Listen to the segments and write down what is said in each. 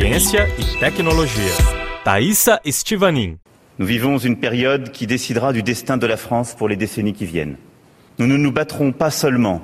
ciência e tecnologia. Nous vivons une période qui décidera du destin de la France pour les décennies qui viennent. Nous ne nous battrons pas seulement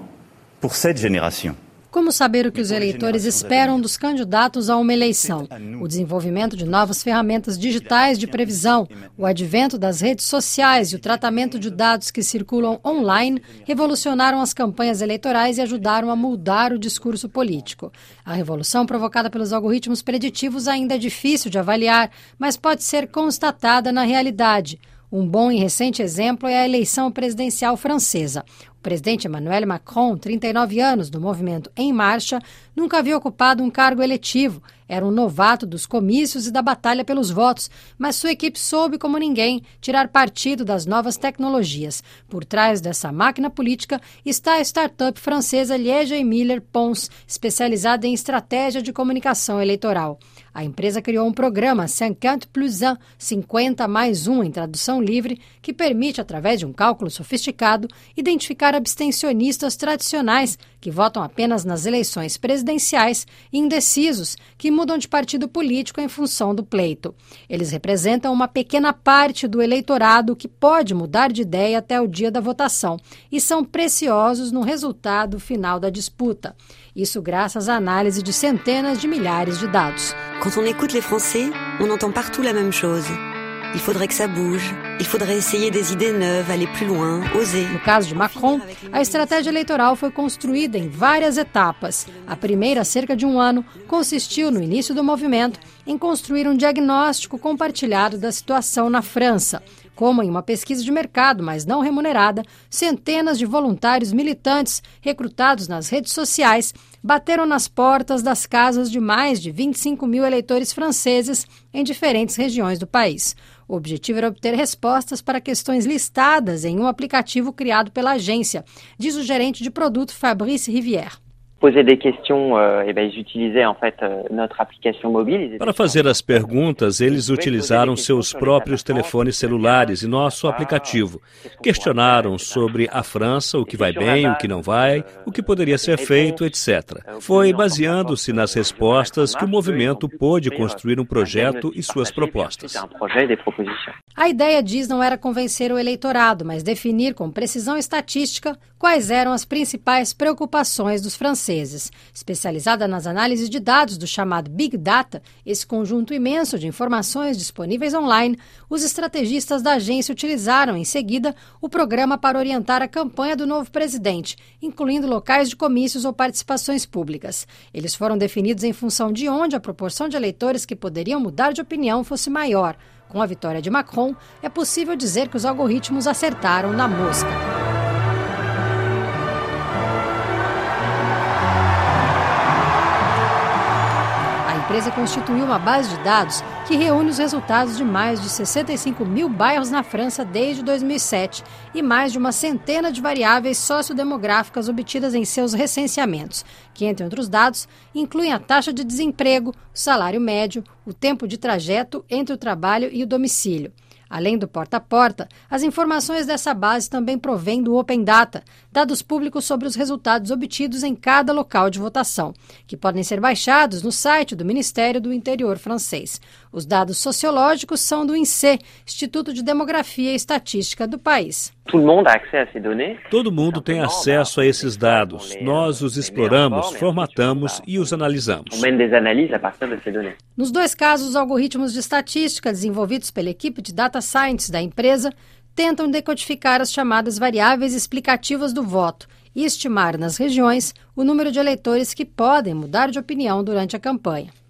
pour cette génération. Como saber o que os eleitores esperam dos candidatos a uma eleição? O desenvolvimento de novas ferramentas digitais de previsão, o advento das redes sociais e o tratamento de dados que circulam online revolucionaram as campanhas eleitorais e ajudaram a mudar o discurso político. A revolução provocada pelos algoritmos preditivos ainda é difícil de avaliar, mas pode ser constatada na realidade. Um bom e recente exemplo é a eleição presidencial francesa presidente Emmanuel Macron, 39 anos do movimento Em Marcha, nunca havia ocupado um cargo eletivo. Era um novato dos comícios e da batalha pelos votos, mas sua equipe soube, como ninguém, tirar partido das novas tecnologias. Por trás dessa máquina política está a startup francesa Liège Miller Pons, especializada em estratégia de comunicação eleitoral. A empresa criou um programa 50 plus 1, 50 mais 1 em tradução livre, que permite, através de um cálculo sofisticado, identificar abstencionistas tradicionais que votam apenas nas eleições presidenciais e indecisos que mudam de partido político em função do pleito. Eles representam uma pequena parte do eleitorado que pode mudar de ideia até o dia da votação e são preciosos no resultado final da disputa. Isso graças à análise de centenas de milhares de dados. Quando on écoute les Français, on entend partout la même chose. Il faudrait que ça bouge. Il faudrait essayer des idées neuves, aller plus loin, oser. No caso de Macron, a estratégia eleitoral foi construída em várias etapas. A primeira, há cerca de um ano, consistiu no início do movimento em construir um diagnóstico compartilhado da situação na França. Como em uma pesquisa de mercado, mas não remunerada, centenas de voluntários militantes recrutados nas redes sociais bateram nas portas das casas de mais de 25 mil eleitores franceses em diferentes regiões do país. O objetivo era obter respostas para questões listadas em um aplicativo criado pela agência, diz o gerente de produto Fabrice Rivière. Euh, euh, Para fazer as perguntas, eles utilizaram seus próprios telefones celulares e nosso aplicativo. Questionaram sobre a França, o que vai bem, o que não vai, o que poderia ser feito, etc. Foi baseando-se nas respostas que o movimento pôde construir um projeto e suas propostas. A ideia, diz, não era convencer o eleitorado, mas definir com precisão estatística quais eram as principais preocupações dos franceses. Especializada nas análises de dados do chamado Big Data, esse conjunto imenso de informações disponíveis online, os estrategistas da agência utilizaram em seguida o programa para orientar a campanha do novo presidente, incluindo locais de comícios ou participações públicas. Eles foram definidos em função de onde a proporção de eleitores que poderiam mudar de opinião fosse maior. Com a vitória de Macron, é possível dizer que os algoritmos acertaram na mosca. Empresa constituiu uma base de dados que reúne os resultados de mais de 65 mil bairros na França desde 2007 e mais de uma centena de variáveis sociodemográficas obtidas em seus recenseamentos, que, entre outros dados, incluem a taxa de desemprego, o salário médio, o tempo de trajeto entre o trabalho e o domicílio. Além do porta a porta, as informações dessa base também provêm do Open Data, dados públicos sobre os resultados obtidos em cada local de votação, que podem ser baixados no site do Ministério do Interior francês. Os dados sociológicos são do INSEE, Instituto de Demografia e Estatística do país. Todo mundo tem acesso a esses dados. Nós os exploramos, formatamos e os analisamos. Nos dois casos, os algoritmos de estatística desenvolvidos pela equipe de data science da empresa tentam decodificar as chamadas variáveis explicativas do voto e estimar nas regiões o número de eleitores que podem mudar de opinião durante a campanha.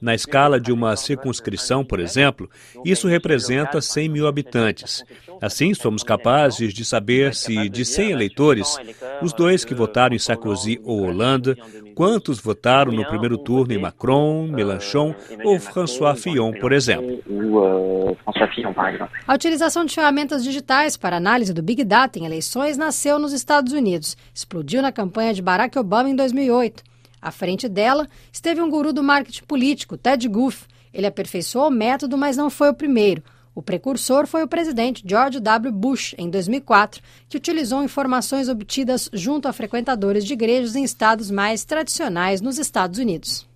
Na escala de uma circunscrição, por exemplo, isso representa 100 mil habitantes. Assim, somos capazes de saber se, de 100 eleitores, os dois que votaram em Sarkozy ou Hollande, quantos votaram no primeiro turno em Macron, Mélenchon ou François Fillon, por exemplo. A utilização de ferramentas digitais para análise do Big Data em eleições nasceu nos Estados Unidos. Explodiu na campanha de Barack Obama em 2008. À frente dela esteve um guru do marketing político, Ted Guff. Ele aperfeiçoou o método, mas não foi o primeiro. O precursor foi o presidente George W. Bush, em 2004, que utilizou informações obtidas junto a frequentadores de igrejas em estados mais tradicionais nos Estados Unidos.